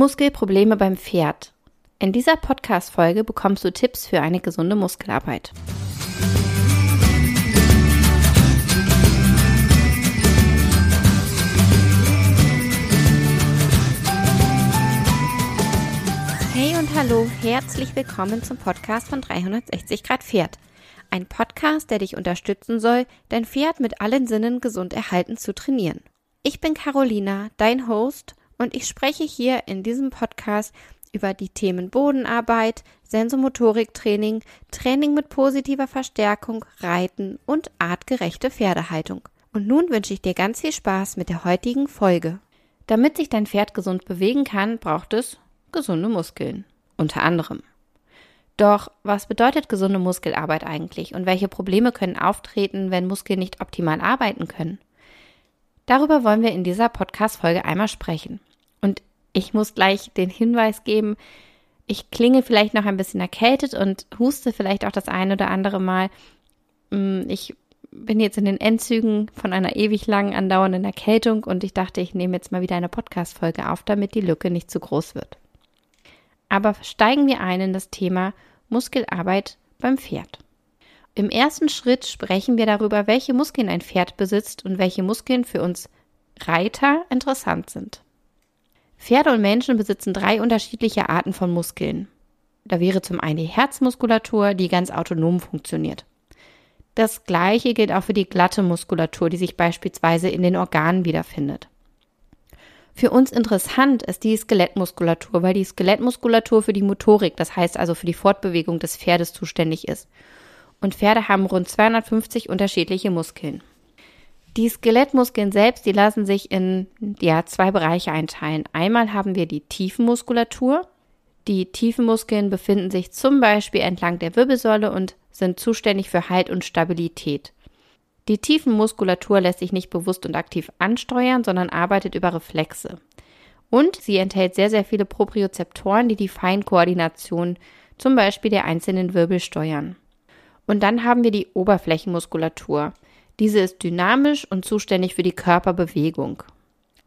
Muskelprobleme beim Pferd. In dieser Podcast-Folge bekommst du Tipps für eine gesunde Muskelarbeit. Hey und hallo, herzlich willkommen zum Podcast von 360 Grad Pferd. Ein Podcast, der dich unterstützen soll, dein Pferd mit allen Sinnen gesund erhalten zu trainieren. Ich bin Carolina, dein Host, und ich spreche hier in diesem Podcast über die Themen Bodenarbeit, Sensomotoriktraining, Training mit positiver Verstärkung, Reiten und artgerechte Pferdehaltung. Und nun wünsche ich dir ganz viel Spaß mit der heutigen Folge. Damit sich dein Pferd gesund bewegen kann, braucht es gesunde Muskeln. Unter anderem. Doch was bedeutet gesunde Muskelarbeit eigentlich und welche Probleme können auftreten, wenn Muskeln nicht optimal arbeiten können? Darüber wollen wir in dieser Podcast-Folge einmal sprechen. Und ich muss gleich den Hinweis geben, ich klinge vielleicht noch ein bisschen erkältet und huste vielleicht auch das ein oder andere Mal. Mm, ich bin jetzt in den Endzügen von einer ewig lang andauernden Erkältung und ich dachte, ich nehme jetzt mal wieder eine Podcast-Folge auf, damit die Lücke nicht zu groß wird. Aber steigen wir ein in das Thema Muskelarbeit beim Pferd. Im ersten Schritt sprechen wir darüber, welche Muskeln ein Pferd besitzt und welche Muskeln für uns Reiter interessant sind. Pferde und Menschen besitzen drei unterschiedliche Arten von Muskeln. Da wäre zum einen die Herzmuskulatur, die ganz autonom funktioniert. Das gleiche gilt auch für die glatte Muskulatur, die sich beispielsweise in den Organen wiederfindet. Für uns interessant ist die Skelettmuskulatur, weil die Skelettmuskulatur für die Motorik, das heißt also für die Fortbewegung des Pferdes zuständig ist. Und Pferde haben rund 250 unterschiedliche Muskeln. Die Skelettmuskeln selbst, die lassen sich in ja, zwei Bereiche einteilen. Einmal haben wir die Tiefenmuskulatur. Die Tiefenmuskeln befinden sich zum Beispiel entlang der Wirbelsäule und sind zuständig für Halt und Stabilität. Die Tiefenmuskulatur lässt sich nicht bewusst und aktiv ansteuern, sondern arbeitet über Reflexe. Und sie enthält sehr, sehr viele Propriozeptoren, die die Feinkoordination zum Beispiel der einzelnen Wirbel steuern. Und dann haben wir die Oberflächenmuskulatur. Diese ist dynamisch und zuständig für die Körperbewegung.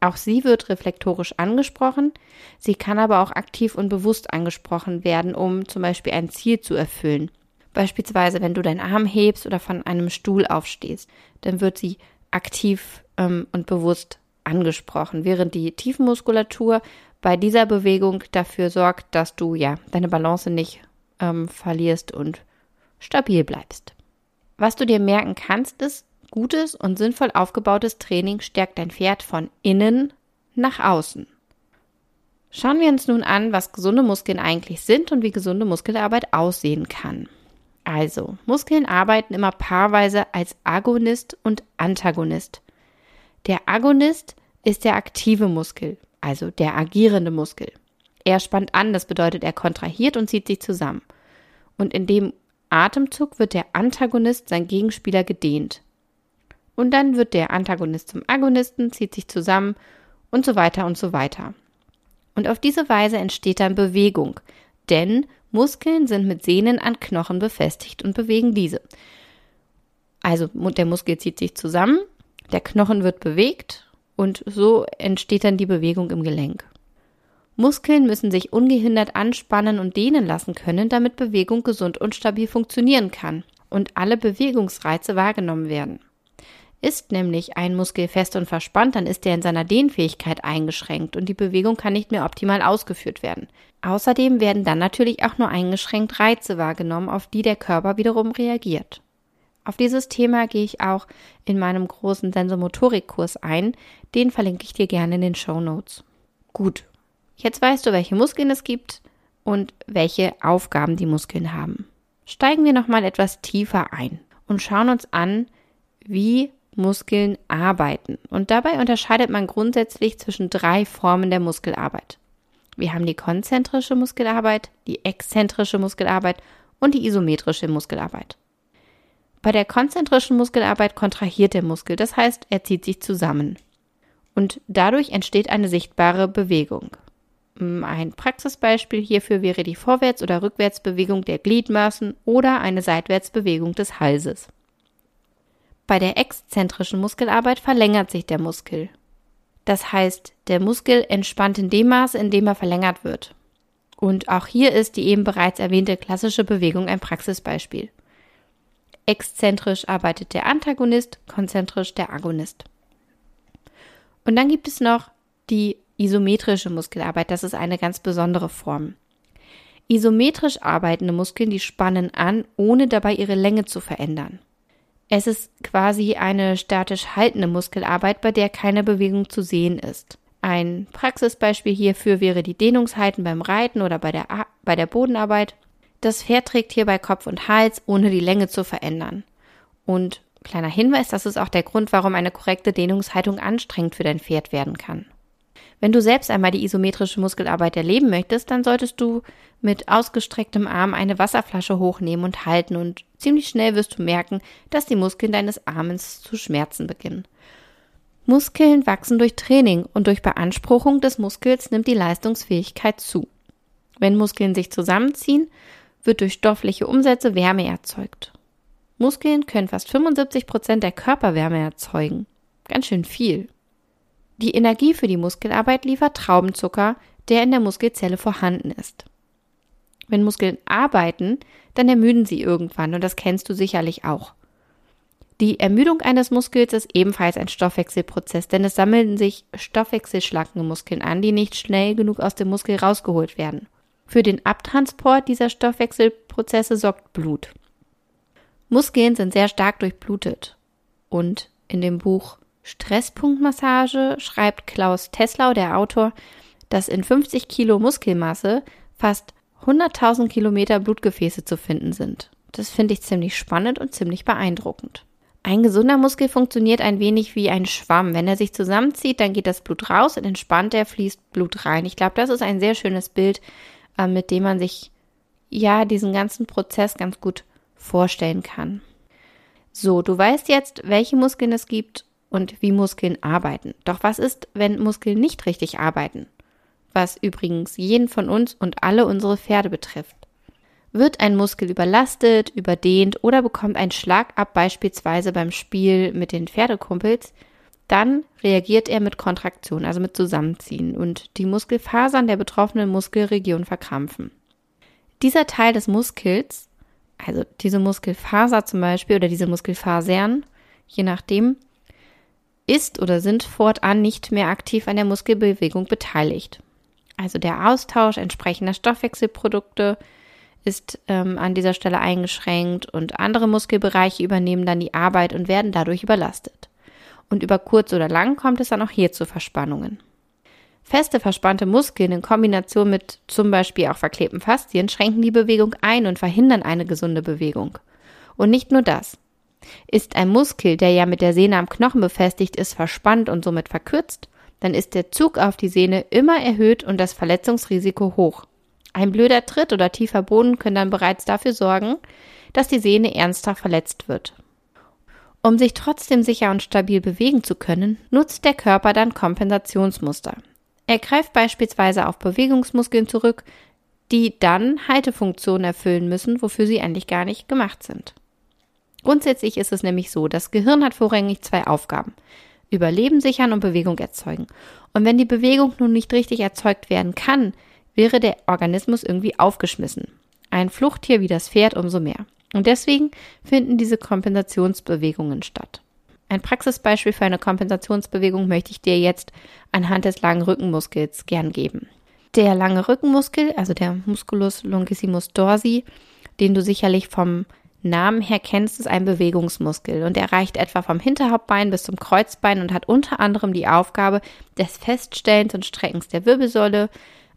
Auch sie wird reflektorisch angesprochen, sie kann aber auch aktiv und bewusst angesprochen werden, um zum Beispiel ein Ziel zu erfüllen. Beispielsweise, wenn du deinen Arm hebst oder von einem Stuhl aufstehst, dann wird sie aktiv ähm, und bewusst angesprochen, während die Tiefenmuskulatur bei dieser Bewegung dafür sorgt, dass du ja deine Balance nicht ähm, verlierst und stabil bleibst. Was du dir merken kannst, ist, Gutes und sinnvoll aufgebautes Training stärkt dein Pferd von innen nach außen. Schauen wir uns nun an, was gesunde Muskeln eigentlich sind und wie gesunde Muskelarbeit aussehen kann. Also, Muskeln arbeiten immer paarweise als Agonist und Antagonist. Der Agonist ist der aktive Muskel, also der agierende Muskel. Er spannt an, das bedeutet, er kontrahiert und zieht sich zusammen. Und in dem Atemzug wird der Antagonist, sein Gegenspieler, gedehnt. Und dann wird der Antagonist zum Agonisten, zieht sich zusammen und so weiter und so weiter. Und auf diese Weise entsteht dann Bewegung, denn Muskeln sind mit Sehnen an Knochen befestigt und bewegen diese. Also der Muskel zieht sich zusammen, der Knochen wird bewegt und so entsteht dann die Bewegung im Gelenk. Muskeln müssen sich ungehindert anspannen und dehnen lassen können, damit Bewegung gesund und stabil funktionieren kann und alle Bewegungsreize wahrgenommen werden. Ist nämlich ein Muskel fest und verspannt, dann ist er in seiner Dehnfähigkeit eingeschränkt und die Bewegung kann nicht mehr optimal ausgeführt werden. Außerdem werden dann natürlich auch nur eingeschränkt Reize wahrgenommen, auf die der Körper wiederum reagiert. Auf dieses Thema gehe ich auch in meinem großen Sensomotorikkurs ein, den verlinke ich dir gerne in den Show Notes. Gut, jetzt weißt du, welche Muskeln es gibt und welche Aufgaben die Muskeln haben. Steigen wir nochmal etwas tiefer ein und schauen uns an, wie Muskeln arbeiten. Und dabei unterscheidet man grundsätzlich zwischen drei Formen der Muskelarbeit. Wir haben die konzentrische Muskelarbeit, die exzentrische Muskelarbeit und die isometrische Muskelarbeit. Bei der konzentrischen Muskelarbeit kontrahiert der Muskel, das heißt, er zieht sich zusammen. Und dadurch entsteht eine sichtbare Bewegung. Ein Praxisbeispiel hierfür wäre die Vorwärts- oder Rückwärtsbewegung der Gliedmaßen oder eine Seitwärtsbewegung des Halses. Bei der exzentrischen Muskelarbeit verlängert sich der Muskel. Das heißt, der Muskel entspannt in dem Maße, in dem er verlängert wird. Und auch hier ist die eben bereits erwähnte klassische Bewegung ein Praxisbeispiel. Exzentrisch arbeitet der Antagonist, konzentrisch der Agonist. Und dann gibt es noch die isometrische Muskelarbeit. Das ist eine ganz besondere Form. Isometrisch arbeitende Muskeln, die spannen an, ohne dabei ihre Länge zu verändern. Es ist quasi eine statisch haltende Muskelarbeit, bei der keine Bewegung zu sehen ist. Ein Praxisbeispiel hierfür wäre die Dehnungshalten beim Reiten oder bei der, bei der Bodenarbeit. Das Pferd trägt hierbei Kopf und Hals, ohne die Länge zu verändern. Und kleiner Hinweis, das ist auch der Grund, warum eine korrekte Dehnungshaltung anstrengend für dein Pferd werden kann. Wenn du selbst einmal die isometrische Muskelarbeit erleben möchtest, dann solltest du mit ausgestrecktem Arm eine Wasserflasche hochnehmen und halten und ziemlich schnell wirst du merken, dass die Muskeln deines Armes zu schmerzen beginnen. Muskeln wachsen durch Training und durch Beanspruchung des Muskels nimmt die Leistungsfähigkeit zu. Wenn Muskeln sich zusammenziehen, wird durch stoffliche Umsätze Wärme erzeugt. Muskeln können fast 75 Prozent der Körperwärme erzeugen. Ganz schön viel. Die Energie für die Muskelarbeit liefert Traubenzucker, der in der Muskelzelle vorhanden ist. Wenn Muskeln arbeiten, dann ermüden sie irgendwann und das kennst du sicherlich auch. Die Ermüdung eines Muskels ist ebenfalls ein Stoffwechselprozess, denn es sammeln sich stoffwechselschlackende Muskeln an, die nicht schnell genug aus dem Muskel rausgeholt werden. Für den Abtransport dieser Stoffwechselprozesse sorgt Blut. Muskeln sind sehr stark durchblutet. Und in dem Buch Stresspunktmassage schreibt Klaus Teslau, der Autor, dass in 50 Kilo Muskelmasse fast 100.000 Kilometer Blutgefäße zu finden sind. Das finde ich ziemlich spannend und ziemlich beeindruckend. Ein gesunder Muskel funktioniert ein wenig wie ein Schwamm. Wenn er sich zusammenzieht, dann geht das Blut raus und entspannt er, fließt Blut rein. Ich glaube, das ist ein sehr schönes Bild, äh, mit dem man sich ja diesen ganzen Prozess ganz gut vorstellen kann. So, du weißt jetzt, welche Muskeln es gibt und wie Muskeln arbeiten. Doch was ist, wenn Muskeln nicht richtig arbeiten? Was übrigens jeden von uns und alle unsere Pferde betrifft. Wird ein Muskel überlastet, überdehnt oder bekommt einen Schlag ab, beispielsweise beim Spiel mit den Pferdekumpels, dann reagiert er mit Kontraktion, also mit Zusammenziehen und die Muskelfasern der betroffenen Muskelregion verkrampfen. Dieser Teil des Muskels, also diese Muskelfaser zum Beispiel oder diese Muskelfasern, je nachdem, ist oder sind fortan nicht mehr aktiv an der Muskelbewegung beteiligt. Also der Austausch entsprechender Stoffwechselprodukte ist ähm, an dieser Stelle eingeschränkt und andere Muskelbereiche übernehmen dann die Arbeit und werden dadurch überlastet. Und über kurz oder lang kommt es dann auch hier zu Verspannungen. Feste verspannte Muskeln in Kombination mit zum Beispiel auch verklebten Faszien schränken die Bewegung ein und verhindern eine gesunde Bewegung. Und nicht nur das. Ist ein Muskel, der ja mit der Sehne am Knochen befestigt ist, verspannt und somit verkürzt, dann ist der Zug auf die Sehne immer erhöht und das Verletzungsrisiko hoch. Ein blöder Tritt oder tiefer Boden können dann bereits dafür sorgen, dass die Sehne ernsthaft verletzt wird. Um sich trotzdem sicher und stabil bewegen zu können, nutzt der Körper dann Kompensationsmuster. Er greift beispielsweise auf Bewegungsmuskeln zurück, die dann Haltefunktionen erfüllen müssen, wofür sie eigentlich gar nicht gemacht sind. Grundsätzlich ist es nämlich so, das Gehirn hat vorrangig zwei Aufgaben. Überleben sichern und Bewegung erzeugen. Und wenn die Bewegung nun nicht richtig erzeugt werden kann, wäre der Organismus irgendwie aufgeschmissen. Ein Fluchttier wie das Pferd umso mehr. Und deswegen finden diese Kompensationsbewegungen statt. Ein Praxisbeispiel für eine Kompensationsbewegung möchte ich dir jetzt anhand des langen Rückenmuskels gern geben. Der lange Rückenmuskel, also der Musculus longissimus dorsi, den du sicherlich vom Namen her kennst, ist ein Bewegungsmuskel und er reicht etwa vom Hinterhauptbein bis zum Kreuzbein und hat unter anderem die Aufgabe des Feststellens und Streckens der Wirbelsäule,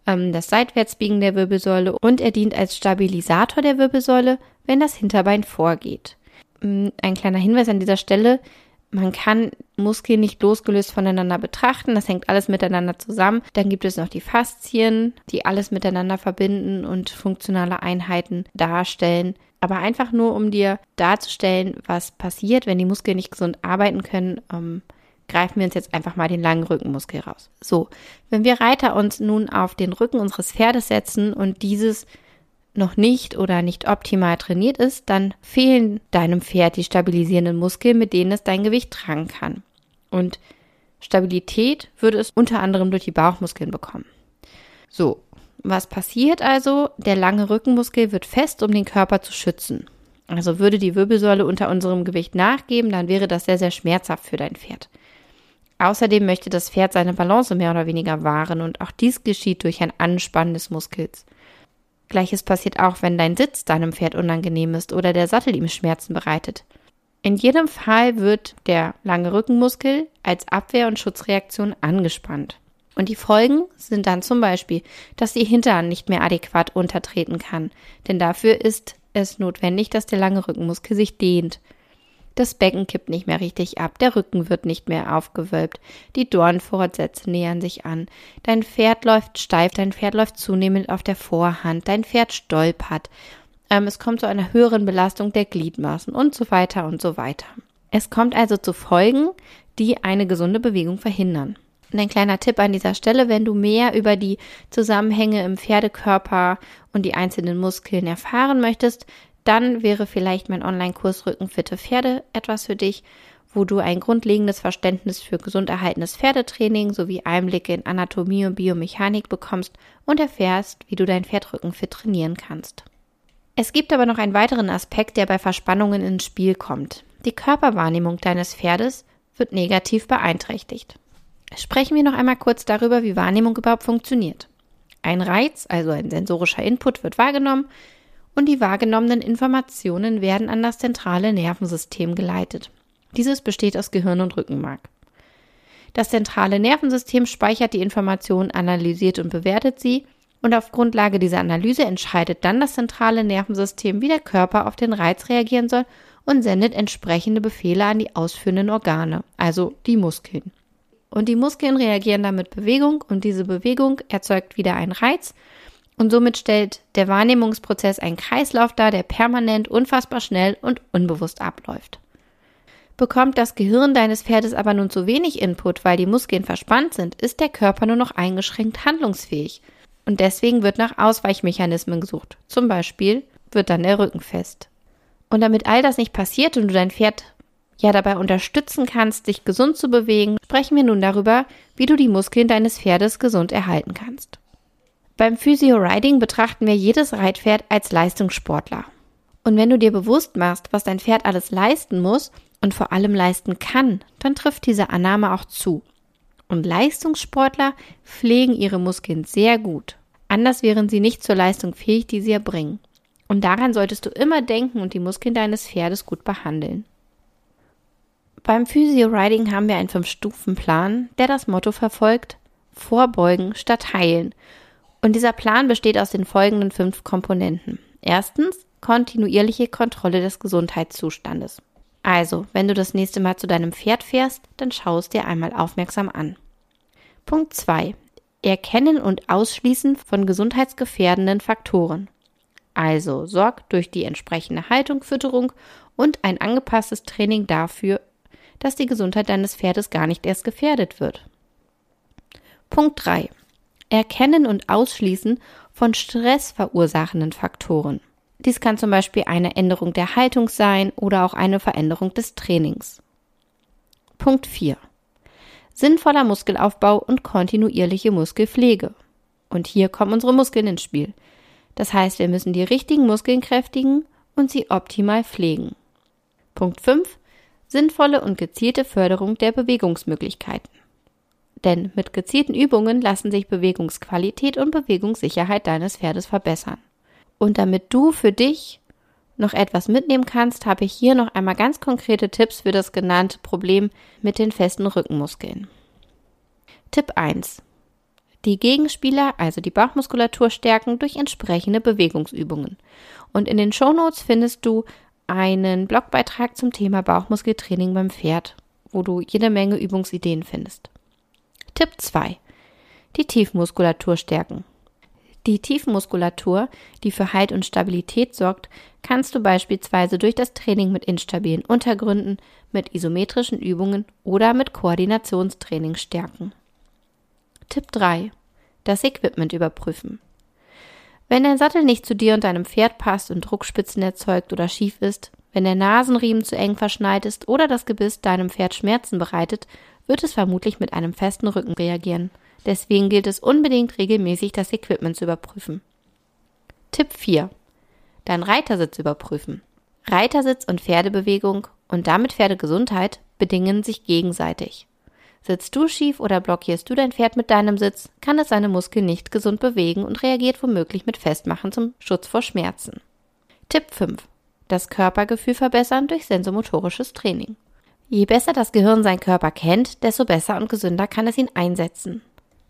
ähm, das Seitwärtsbiegen der Wirbelsäule und er dient als Stabilisator der Wirbelsäule, wenn das Hinterbein vorgeht. Mm, ein kleiner Hinweis an dieser Stelle. Man kann Muskeln nicht losgelöst voneinander betrachten. Das hängt alles miteinander zusammen. Dann gibt es noch die Faszien, die alles miteinander verbinden und funktionale Einheiten darstellen. Aber einfach nur, um dir darzustellen, was passiert, wenn die Muskeln nicht gesund arbeiten können, ähm, greifen wir uns jetzt einfach mal den langen Rückenmuskel raus. So, wenn wir Reiter uns nun auf den Rücken unseres Pferdes setzen und dieses noch nicht oder nicht optimal trainiert ist, dann fehlen deinem Pferd die stabilisierenden Muskeln, mit denen es dein Gewicht tragen kann. Und Stabilität würde es unter anderem durch die Bauchmuskeln bekommen. So, was passiert also? Der lange Rückenmuskel wird fest, um den Körper zu schützen. Also würde die Wirbelsäule unter unserem Gewicht nachgeben, dann wäre das sehr, sehr schmerzhaft für dein Pferd. Außerdem möchte das Pferd seine Balance mehr oder weniger wahren und auch dies geschieht durch ein Anspannen des Muskels. Gleiches passiert auch, wenn dein Sitz deinem Pferd unangenehm ist oder der Sattel ihm Schmerzen bereitet. In jedem Fall wird der lange Rückenmuskel als Abwehr- und Schutzreaktion angespannt. Und die Folgen sind dann zum Beispiel, dass die Hintern nicht mehr adäquat untertreten kann, denn dafür ist es notwendig, dass der lange Rückenmuskel sich dehnt. Das Becken kippt nicht mehr richtig ab, der Rücken wird nicht mehr aufgewölbt, die Dornfortsätze nähern sich an, dein Pferd läuft steif, dein Pferd läuft zunehmend auf der Vorhand, dein Pferd stolpert, ähm, es kommt zu einer höheren Belastung der Gliedmaßen und so weiter und so weiter. Es kommt also zu Folgen, die eine gesunde Bewegung verhindern. Und ein kleiner Tipp an dieser Stelle, wenn du mehr über die Zusammenhänge im Pferdekörper und die einzelnen Muskeln erfahren möchtest, dann wäre vielleicht mein Online-Kurs Rückenfitte Pferde etwas für dich, wo du ein grundlegendes Verständnis für gesund erhaltenes Pferdetraining sowie Einblicke in Anatomie und Biomechanik bekommst und erfährst, wie du dein Pferd rückenfit trainieren kannst. Es gibt aber noch einen weiteren Aspekt, der bei Verspannungen ins Spiel kommt. Die Körperwahrnehmung deines Pferdes wird negativ beeinträchtigt. Sprechen wir noch einmal kurz darüber, wie Wahrnehmung überhaupt funktioniert. Ein Reiz, also ein sensorischer Input, wird wahrgenommen und die wahrgenommenen Informationen werden an das zentrale Nervensystem geleitet. Dieses besteht aus Gehirn und Rückenmark. Das zentrale Nervensystem speichert die Informationen, analysiert und bewertet sie und auf Grundlage dieser Analyse entscheidet dann das zentrale Nervensystem, wie der Körper auf den Reiz reagieren soll und sendet entsprechende Befehle an die ausführenden Organe, also die Muskeln. Und die Muskeln reagieren dann mit Bewegung und diese Bewegung erzeugt wieder einen Reiz und somit stellt der Wahrnehmungsprozess einen Kreislauf dar, der permanent, unfassbar schnell und unbewusst abläuft. Bekommt das Gehirn deines Pferdes aber nun zu wenig Input, weil die Muskeln verspannt sind, ist der Körper nur noch eingeschränkt handlungsfähig. Und deswegen wird nach Ausweichmechanismen gesucht. Zum Beispiel wird dann der Rücken fest. Und damit all das nicht passiert und du dein Pferd ja dabei unterstützen kannst, dich gesund zu bewegen, sprechen wir nun darüber, wie du die Muskeln deines Pferdes gesund erhalten kannst. Beim Physio Riding betrachten wir jedes Reitpferd als Leistungssportler. Und wenn du dir bewusst machst, was dein Pferd alles leisten muss und vor allem leisten kann, dann trifft diese Annahme auch zu. Und Leistungssportler pflegen ihre Muskeln sehr gut. Anders wären sie nicht zur Leistung fähig, die sie erbringen. Und daran solltest du immer denken und die Muskeln deines Pferdes gut behandeln. Beim Physio Riding haben wir einen Fünf-Stufen-Plan, der das Motto verfolgt, vorbeugen statt heilen. Und dieser Plan besteht aus den folgenden fünf Komponenten. Erstens, kontinuierliche Kontrolle des Gesundheitszustandes. Also, wenn du das nächste Mal zu deinem Pferd fährst, dann schau es dir einmal aufmerksam an. Punkt 2. Erkennen und Ausschließen von gesundheitsgefährdenden Faktoren. Also sorg durch die entsprechende Haltung, Fütterung und ein angepasstes Training dafür, dass die Gesundheit deines Pferdes gar nicht erst gefährdet wird. Punkt 3. Erkennen und Ausschließen von stressverursachenden Faktoren. Dies kann zum Beispiel eine Änderung der Haltung sein oder auch eine Veränderung des Trainings. Punkt 4. Sinnvoller Muskelaufbau und kontinuierliche Muskelpflege. Und hier kommen unsere Muskeln ins Spiel. Das heißt, wir müssen die richtigen Muskeln kräftigen und sie optimal pflegen. Punkt 5 sinnvolle und gezielte Förderung der Bewegungsmöglichkeiten. Denn mit gezielten Übungen lassen sich Bewegungsqualität und Bewegungssicherheit deines Pferdes verbessern. Und damit du für dich noch etwas mitnehmen kannst, habe ich hier noch einmal ganz konkrete Tipps für das genannte Problem mit den festen Rückenmuskeln. Tipp 1. Die Gegenspieler, also die Bauchmuskulatur stärken durch entsprechende Bewegungsübungen. Und in den Shownotes findest du einen Blogbeitrag zum Thema Bauchmuskeltraining beim Pferd, wo du jede Menge Übungsideen findest. Tipp 2. Die Tiefmuskulatur stärken. Die Tiefmuskulatur, die für Halt und Stabilität sorgt, kannst du beispielsweise durch das Training mit instabilen Untergründen, mit isometrischen Übungen oder mit Koordinationstraining stärken. Tipp 3. Das Equipment überprüfen. Wenn dein Sattel nicht zu dir und deinem Pferd passt und Druckspitzen erzeugt oder schief ist, wenn der Nasenriemen zu eng verschneit ist oder das Gebiss deinem Pferd Schmerzen bereitet, wird es vermutlich mit einem festen Rücken reagieren. Deswegen gilt es unbedingt regelmäßig, das Equipment zu überprüfen. Tipp 4. Dein Reitersitz überprüfen. Reitersitz und Pferdebewegung und damit Pferdegesundheit bedingen sich gegenseitig. Sitzt du schief oder blockierst du dein Pferd mit deinem Sitz, kann es seine Muskeln nicht gesund bewegen und reagiert womöglich mit Festmachen zum Schutz vor Schmerzen. Tipp 5. Das Körpergefühl verbessern durch sensomotorisches Training. Je besser das Gehirn seinen Körper kennt, desto besser und gesünder kann es ihn einsetzen.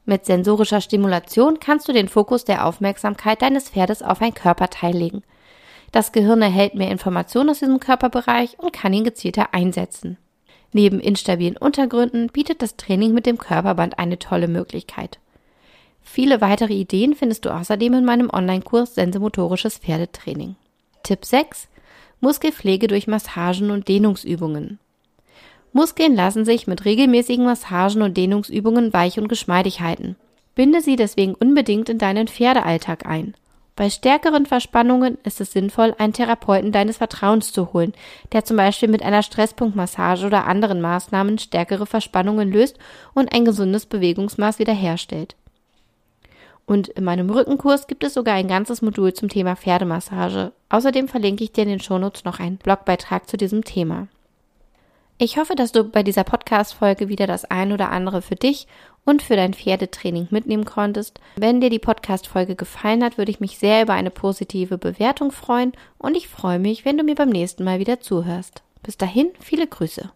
Mit sensorischer Stimulation kannst du den Fokus der Aufmerksamkeit deines Pferdes auf ein Körperteil legen. Das Gehirn erhält mehr Informationen aus diesem Körperbereich und kann ihn gezielter einsetzen. Neben instabilen Untergründen bietet das Training mit dem Körperband eine tolle Möglichkeit. Viele weitere Ideen findest du außerdem in meinem Online-Kurs Sensomotorisches Pferdetraining. Tipp 6. Muskelpflege durch Massagen und Dehnungsübungen. Muskeln lassen sich mit regelmäßigen Massagen und Dehnungsübungen weich und geschmeidig halten. Binde sie deswegen unbedingt in deinen Pferdealltag ein. Bei stärkeren Verspannungen ist es sinnvoll, einen Therapeuten deines Vertrauens zu holen, der zum Beispiel mit einer Stresspunktmassage oder anderen Maßnahmen stärkere Verspannungen löst und ein gesundes Bewegungsmaß wiederherstellt. Und in meinem Rückenkurs gibt es sogar ein ganzes Modul zum Thema Pferdemassage. Außerdem verlinke ich dir in den Shownotes noch einen Blogbeitrag zu diesem Thema. Ich hoffe, dass du bei dieser Podcast-Folge wieder das ein oder andere für dich und für dein Pferdetraining mitnehmen konntest. Wenn dir die Podcast-Folge gefallen hat, würde ich mich sehr über eine positive Bewertung freuen und ich freue mich, wenn du mir beim nächsten Mal wieder zuhörst. Bis dahin, viele Grüße.